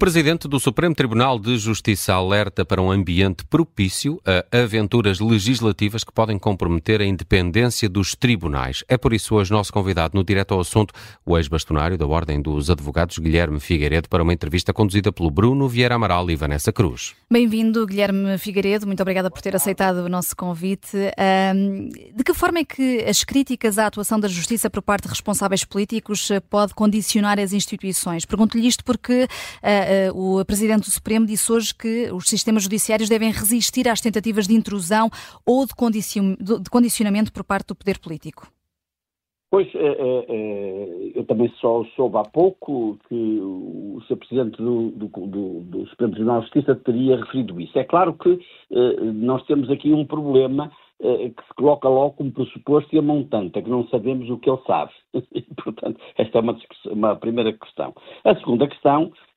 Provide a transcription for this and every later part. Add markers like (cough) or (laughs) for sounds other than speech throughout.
presidente do Supremo Tribunal de Justiça alerta para um ambiente propício a aventuras legislativas que podem comprometer a independência dos tribunais. É por isso hoje nosso convidado no Direto ao Assunto, o ex-bastonário da Ordem dos Advogados, Guilherme Figueiredo, para uma entrevista conduzida pelo Bruno Vieira Amaral e Vanessa Cruz. Bem-vindo, Guilherme Figueiredo. Muito obrigada por ter aceitado o nosso convite. de que forma é que as críticas à atuação da Justiça por parte de responsáveis políticos pode condicionar as instituições? Pergunto-lhe isto porque uh, o Presidente do Supremo disse hoje que os sistemas judiciários devem resistir às tentativas de intrusão ou de, condicion de condicionamento por parte do poder político. Pois, é, é, eu também só soube há pouco que o Sr. Presidente do, do, do, do, Supremo Tribunal de Justiça teria referido isso. É claro que eh, nós temos aqui um problema eh, que se coloca logo como pressuposto e a montante, é que não sabemos o que ele sabe. (laughs) portanto, esta é uma, uma, primeira questão. A segunda questão, eh, eh,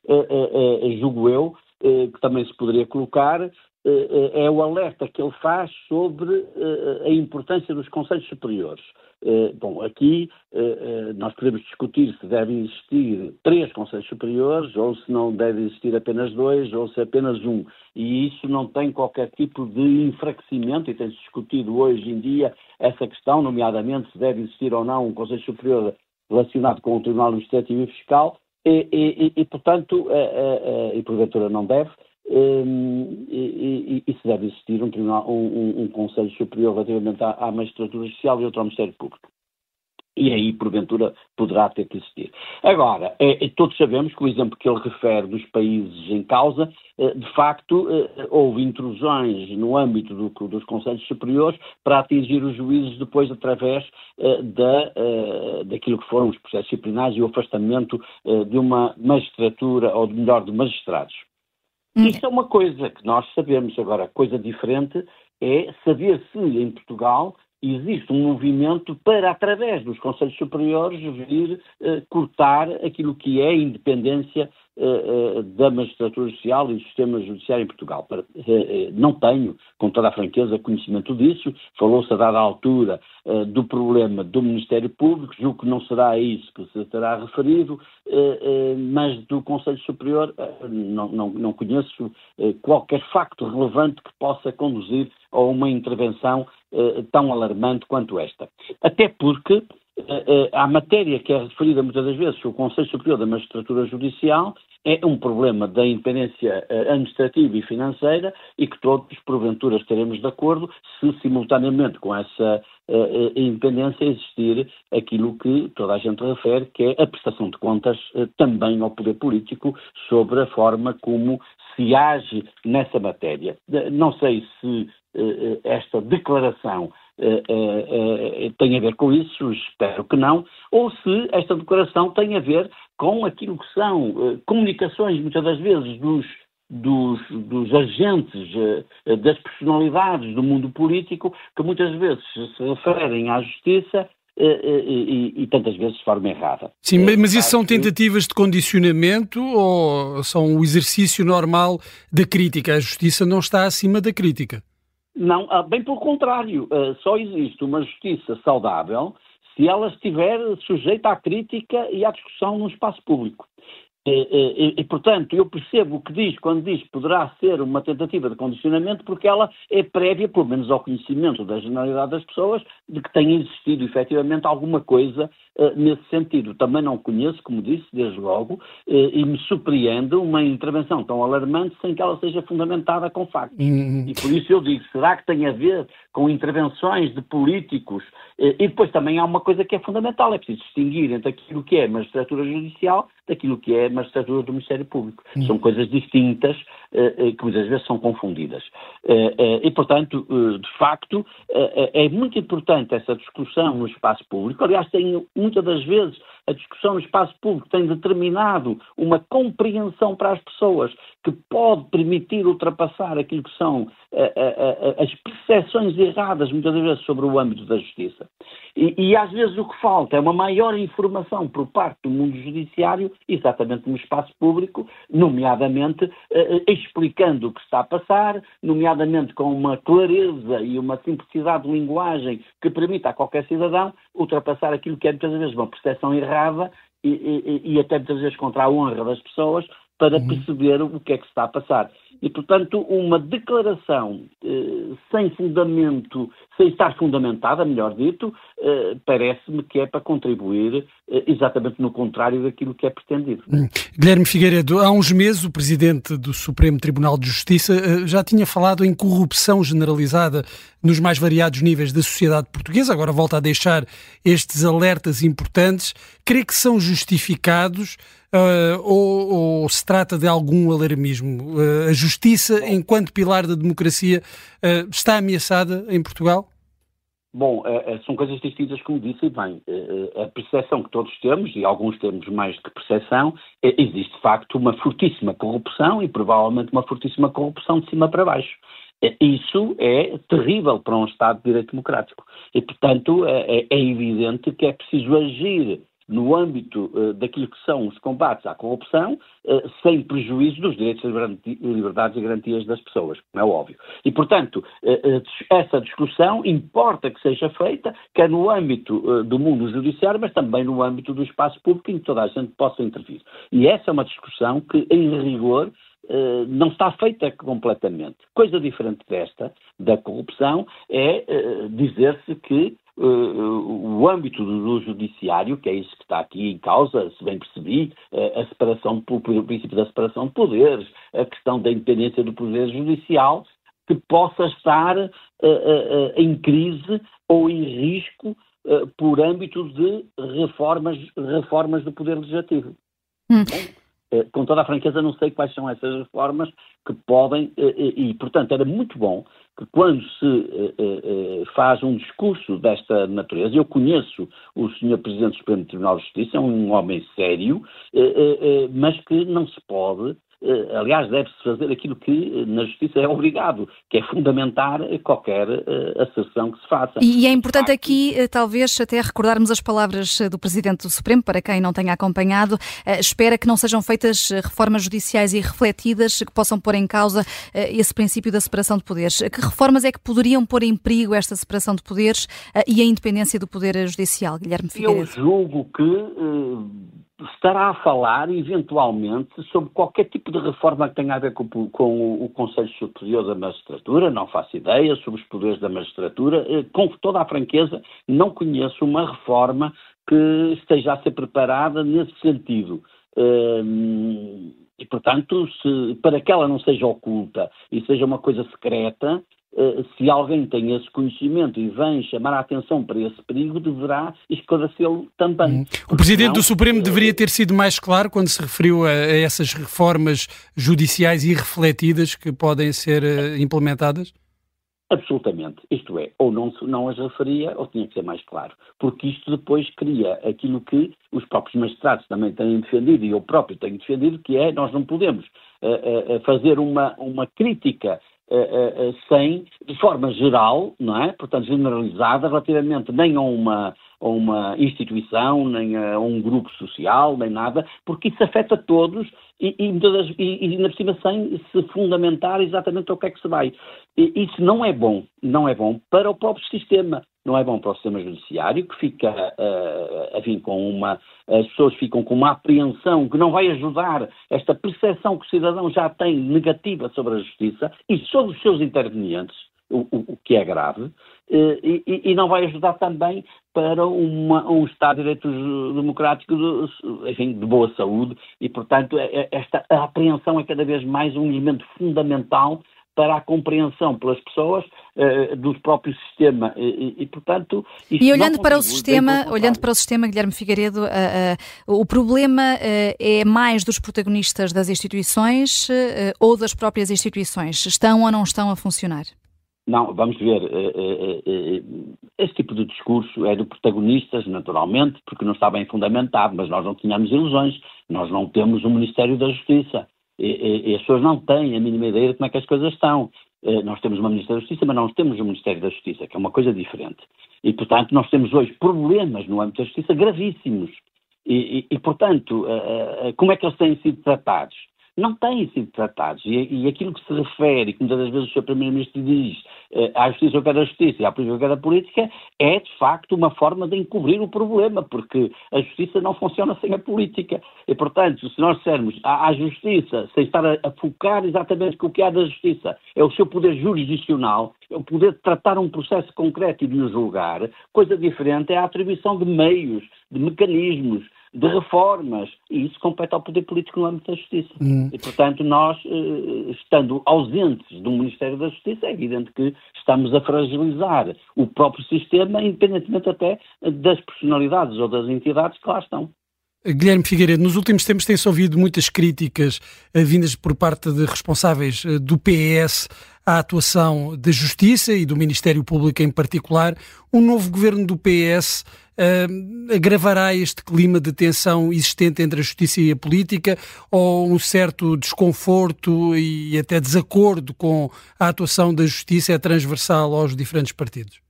julgo eu, que também se poderia colocar, é o alerta que ele faz sobre a importância dos Conselhos Superiores. Eh, bom, aqui eh, eh, nós podemos discutir se devem existir três Conselhos Superiores ou se não deve existir apenas dois ou se apenas um. E isso não tem qualquer tipo de enfraquecimento e tem-se discutido hoje em dia essa questão, nomeadamente se deve existir ou não um Conselho Superior relacionado com o Tribunal Administrativo e Fiscal e, e, e portanto, e porventura não deve, um, e, e, e, se deve existir um, tribunal, um, um, um Conselho Superior relativamente à, à magistratura social e outro ao Ministério Público. E aí, porventura, poderá ter que existir. Agora, é, todos sabemos que o exemplo que ele refere dos países em causa, é, de facto, é, houve intrusões no âmbito do, dos Conselhos Superiores para atingir os juízes depois através é, da, é, daquilo que foram os processos disciplinares e o afastamento de uma magistratura, ou melhor, de magistrados. Hum. Isso é uma coisa que nós sabemos. Agora, coisa diferente é saber se em Portugal existe um movimento para, através dos Conselhos Superiores, vir uh, cortar aquilo que é a independência uh, uh, da magistratura social e do sistema judiciário em Portugal. Para, não tenho, com toda a franqueza, conhecimento disso. Falou-se a dada altura do problema do Ministério Público, julgo que não será isso que se terá referido, mas do Conselho Superior não, não, não conheço qualquer facto relevante que possa conduzir a uma intervenção eh, tão alarmante quanto esta. Até porque uh, a matéria que é referida muitas das vezes, o Conselho Superior da Magistratura Judicial, é um problema da independência administrativa e financeira e que todos, porventura, estaremos de acordo se simultaneamente com essa uh, independência existir aquilo que toda a gente refere, que é a prestação de contas também ao poder político sobre a forma como se age nessa matéria. Não sei se eh, eh, esta declaração eh, tem a ver com isso, espero que não, ou se esta declaração tem a ver com aquilo que são comunicações, muitas das vezes, dos, dos, dos, agentes, das personalidades do mundo político, que muitas vezes se referem à justiça e, e, e, tantas vezes de forma errada. Sim, mas isso são tentativas de condicionamento ou são o exercício normal da crítica? A justiça não está acima da crítica. Não, ah, bem pelo contrário, ah, só existe uma justiça saudável se ela estiver sujeita à crítica e à discussão no espaço público. E, e, e, portanto, eu percebo o que diz quando diz que poderá ser uma tentativa de condicionamento, porque ela é prévia, pelo menos ao conhecimento da generalidade das pessoas, de que tenha existido efetivamente alguma coisa nesse sentido. Também não conheço, como disse, desde logo, uh, e me surpreende uma intervenção tão alarmante sem que ela seja fundamentada com factos. Uhum. E por isso eu digo, será que tem a ver com intervenções de políticos? Uh, e depois também há uma coisa que é fundamental, é preciso distinguir entre aquilo que é magistratura judicial daquilo que é magistratura do Ministério Público. Hum. São coisas distintas que muitas vezes são confundidas. E, portanto, de facto, é muito importante essa discussão no espaço público. Aliás, tem, muitas das vezes a discussão no espaço público tem determinado uma compreensão para as pessoas que pode permitir ultrapassar aquilo que são as percepções erradas, muitas vezes, sobre o âmbito da justiça. E, e às vezes o que falta é uma maior informação por parte do mundo judiciário exatamente no espaço público, nomeadamente eh, eh, explicando o que está a passar, nomeadamente com uma clareza e uma simplicidade de linguagem que permita a qualquer cidadão ultrapassar aquilo que é muitas vezes uma percepção errada e, e, e, até muitas vezes contra a honra das pessoas para uhum. perceber o que é que se está a passar. E, portanto, uma declaração eh, sem fundamento, sem estar fundamentada, melhor dito, eh, parece-me que é para contribuir eh, exatamente no contrário daquilo que é pretendido. Hum. Guilherme Figueiredo, há uns meses o Presidente do Supremo Tribunal de Justiça eh, já tinha falado em corrupção generalizada nos mais variados níveis da sociedade portuguesa, agora volta a deixar estes alertas importantes. Crê que são justificados uh, ou, ou, se trata de algum alarmismo? Uh, a justiça, enquanto pilar da democracia, uh, está ameaçada em Portugal? Bom, são coisas distintas, como disse bem. A percepção que todos temos, e alguns temos mais que percepção, é, existe de facto uma fortíssima corrupção e provavelmente uma fortíssima corrupção de cima para baixo. Isso é terrível para um Estado de Direito Democrático. E, portanto, é, é evidente que é preciso agir no âmbito uh, daquilo que são os combates à corrupção, uh, sem prejuízo dos direitos, liberdades e garantias das pessoas, como é óbvio. E, portanto, uh, essa discussão importa que seja feita, quer no âmbito do mundo judiciário, mas também no âmbito do espaço público, em que toda a gente possa intervir. E essa é uma discussão que, em rigor, não está feita completamente. Coisa diferente desta, da corrupção, é dizer-se que o âmbito do judiciário, que é isso que está aqui em causa, se bem percebi, uh, a separação, o princípio da separação de poderes, a questão da independência do poder judicial, que possa estar uh, em crise ou em risco por âmbito de reformas, reformas do poder legislativo. Hum. Com toda a franqueza, não sei quais são essas reformas que podem, e, portanto, era muito bom que quando se faz um discurso desta natureza, eu conheço o Sr. Presidente do Supremo Tribunal de Justiça, é um homem sério, mas que não se pode eh, aliás, deve-se fazer aquilo que eh, na Justiça é obrigado, que é fundamentar qualquer uh, asserção que se faça. E é importante aqui, talvez, até recordarmos as palavras do Presidente do Supremo, para quem não tenha acompanhado, espera que não sejam feitas reformas judiciais irrefletidas que possam pôr em causa esse princípio da separação de poderes. Que reformas é que poderiam pôr em perigo esta separação de poderes e a independência do Poder Judicial, Guilherme Figueiredo? Eu julgo que estará a falar, eventualmente, sobre qualquer tipo de reforma que tenha a ver com, com, o Conselho Superior da Magistratura, não faço ideia, sobre os poderes da magistratura. Eh, com toda a franqueza, não conheço uma reforma que esteja a ser preparada nesse sentido. Eh, e, portanto, se, para que ela não seja oculta e seja uma coisa secreta, se alguém tem esse conhecimento e vem chamar a atenção para esse perigo, deverá esclarecê-lo também. Hum. O Presidente do Supremo deveria ter sido mais claro quando se referiu a, a essas reformas judiciais irrefletidas que podem ser uh, implementadas? Absolutamente. Isto é, ou não, não as referia, ou tinha que ser mais claro. Porque isto depois cria aquilo que os próprios magistrados também têm defendido, e eu próprio tenho defendido, que é nós não podemos uh, uh, fazer uma, uma crítica sem, de forma geral, não é? Portanto, generalizada, relativamente nem a uma, a uma instituição, nem a um grupo social, nem nada, porque isso afeta todos e, e, e, e ainda por cima sem se fundamentar exatamente o que é que se vai. E, isso não é bom, não é bom para o próprio sistema, não é bom para o sistema judiciário, que fica, uh, enfim, com uma, as pessoas ficam com uma apreensão que não vai ajudar esta percepção que o cidadão já tem negativa sobre a justiça e sobre os seus intervenientes, o, o, o que é grave, eh, e, e, não vai ajudar também para uma, um Estado de Direito Democrático de, enfim, de boa saúde e, portanto, é, é, esta apreensão é cada vez mais um elemento fundamental para a compreensão pelas pessoas uh, do próprio sistema. E, e portanto e olhando para o sistema olhando para o sistema Guilherme Figueiredo uh, uh, o problema é mais dos protagonistas das instituições ou das próprias instituições? Estão ou não estão a funcionar não, vamos ver, esse tipo de discurso é de protagonistas, naturalmente, porque não está bem fundamentado, mas nós não tínhamos ilusões, nós não temos um Ministério da Justiça, e, e, e, as pessoas não têm a mínima ideia de como é que as coisas estão. Eh, nós temos uma Ministério da Justiça, mas não temos um Ministério da Justiça, que é uma coisa diferente. E, portanto, nós temos hoje problemas no âmbito da Justiça gravíssimos. E, e portanto, eh, eh, como é que eles têm sido tratados? Não têm sido tratados. E, e aquilo que se refere, que muitas das vezes o Sr. Primeiro-Ministro diz, eh, à justiça ou cada justiça e à política ou cada política, é de facto uma forma de encobrir o problema, porque a justiça não funciona sem a política. E, portanto, se nós dissermos à, à justiça, sem estar a, a focar exatamente o que há da justiça, é o seu poder jurisdicional, é o poder de tratar um processo concreto e de o julgar, coisa diferente é a atribuição de meios, de mecanismos, de reformas, e isso compete ao poder político no âmbito da justiça. Hum. E, portanto, nós, eh, estando ausentes do Ministério da Justiça, é evidente que estamos a fragilizar o próprio sistema, independentemente até das personalidades ou das entidades que lá estão. Guilherme Figueiredo, nos últimos tempos tem-se ouvido muitas críticas eh, vindas por parte de responsáveis eh, do PS à atuação da Justiça e do Ministério Público em particular. O novo governo do PS uh, agravará este clima de tensão existente entre a Justiça e a política ou um certo desconforto e até desacordo com a atuação da Justiça é transversal aos diferentes partidos?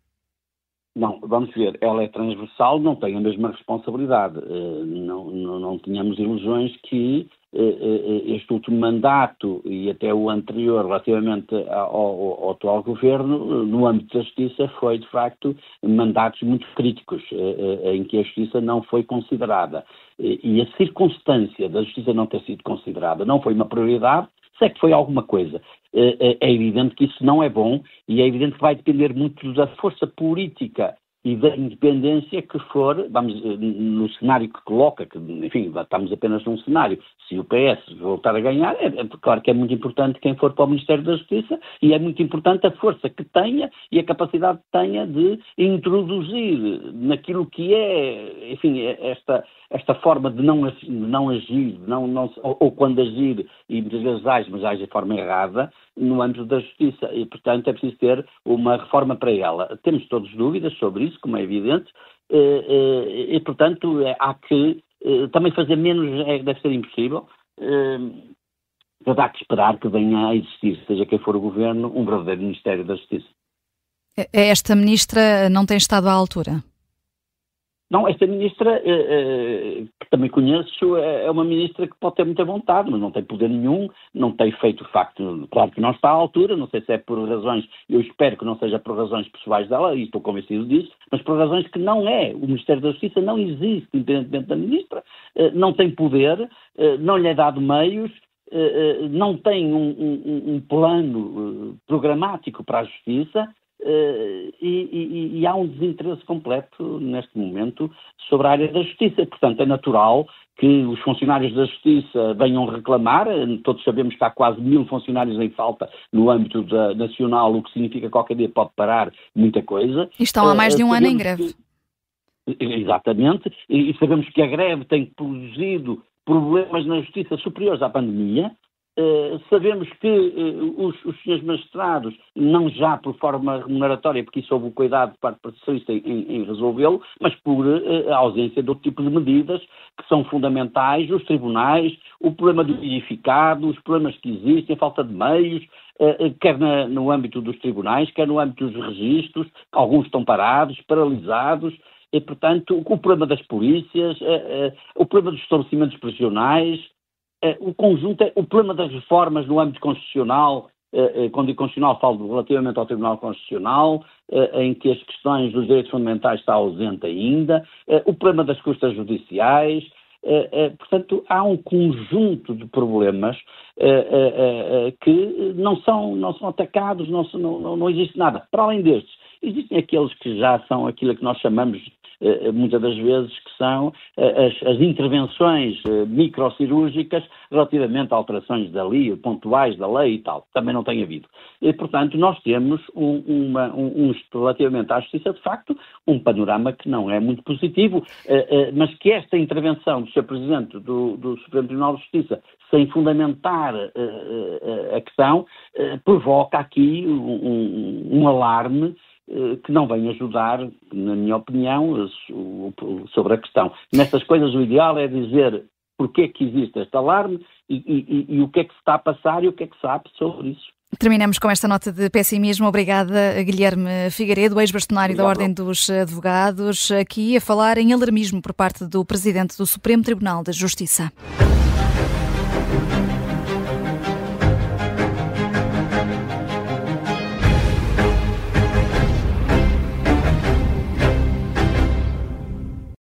Não, vamos ver, ela é transversal, não tem a mesma responsabilidade. Uh, não, não, não tínhamos ilusões que este último mandato e até o anterior, relativamente ao, ao, atual governo, no âmbito da justiça, foi de facto mandatos muito críticos, em que a justiça não foi considerada. E a circunstância da justiça não ter sido considerada não foi uma prioridade, se é que foi alguma coisa. Eh, eh, é evidente que isso não é bom e é evidente que vai depender muito da força política e da independência que for, vamos, no cenário que coloca, que, enfim, estamos apenas num cenário, se o PS voltar a ganhar, é, é, claro que é muito importante quem for para o Ministério da Justiça e é muito importante a força que tenha e a capacidade que tenha de introduzir naquilo que é, enfim, esta, esta forma de não, de não agir, não, não, ou, ou, quando agir, e muitas vezes age, mas age de forma errada, no âmbito da justiça. E, portanto, é preciso ter uma reforma para ela. Temos todos dúvidas sobre isso, como é evidente, eh, eh, e, portanto, é, há que eh, também fazer menos, é, deve ser impossível. Mas há que esperar que venha a existir, seja quem for o governo, um verdadeiro Ministério da Justiça. Esta ministra não tem estado à altura? Não, esta ministra, eh, eh, que também conheço, é, é uma ministra que pode ter muita vontade, mas não tem poder nenhum, não tem feito o facto, claro que não está à altura, não sei se é por razões, eu espero que não seja por razões pessoais dela, e estou convencido disso, mas por razões que não é. O Ministério da Justiça não existe, independentemente da ministra, eh, não tem poder, não lhe é dado meios, não tem um, um, um plano programático para a justiça, Uh, e, e, e, há um desinteresse completo neste momento sobre a área da justiça. Portanto, é natural que os funcionários da justiça venham reclamar. Todos sabemos que há quase mil funcionários em falta no âmbito da, nacional, o que significa que qualquer dia pode parar muita coisa. E estão há mais de um uh, ano em greve. Que, exatamente, e sabemos que a greve tem produzido problemas na justiça superiores à pandemia, Uh, sabemos que uh, os, os senhores magistrados, não já por forma remuneratória, porque isso houve o cuidado de parte processista em, em resolvê-lo, mas por uh, ausência de outro tipo de medidas que são fundamentais, os tribunais, o problema do edificado, os problemas que existem, a falta de meios, quer na, no âmbito dos tribunais, quer no âmbito dos registros, alguns estão parados, paralisados, e, portanto, o problema das polícias, o problema dos estabelecimentos prisionais, eh, o conjunto, é, o problema das reformas no âmbito constitucional, eh, eh, quando digo constitucional falo relativamente ao Tribunal Constitucional, em que as questões dos direitos fundamentais está ausente ainda, o problema das custas judiciais, portanto, há um conjunto de problemas que não são, não são atacados, não, não, não existe nada. Para além destes, existem aqueles que já são aquilo que nós chamamos eh, muitas das vezes, que são eh, as, as intervenções eh, microcirúrgicas relativamente a alterações da lei, pontuais da lei e tal. Também não tem havido. E, portanto, nós temos um, uma, um, um, relativamente à justiça, de facto, um panorama que não é muito positivo, mas que esta intervenção do Sr. Presidente do, do Supremo Tribunal de Justiça sem fundamentar a questão, provoca aqui um, um, alarme eh, que não vem ajudar, na minha opinião, sobre a questão. Nestas coisas, o ideal é dizer porque é que existe este alarme e, e, e, o que é que se está a passar e o que é que se sabe sobre isso. Terminamos com esta nota de pessimismo. Obrigada, Guilherme Figueiredo, ex-bastonário da Ordem dos Advogados, aqui a falar em alarmismo por parte do Presidente do Supremo Tribunal de Justiça.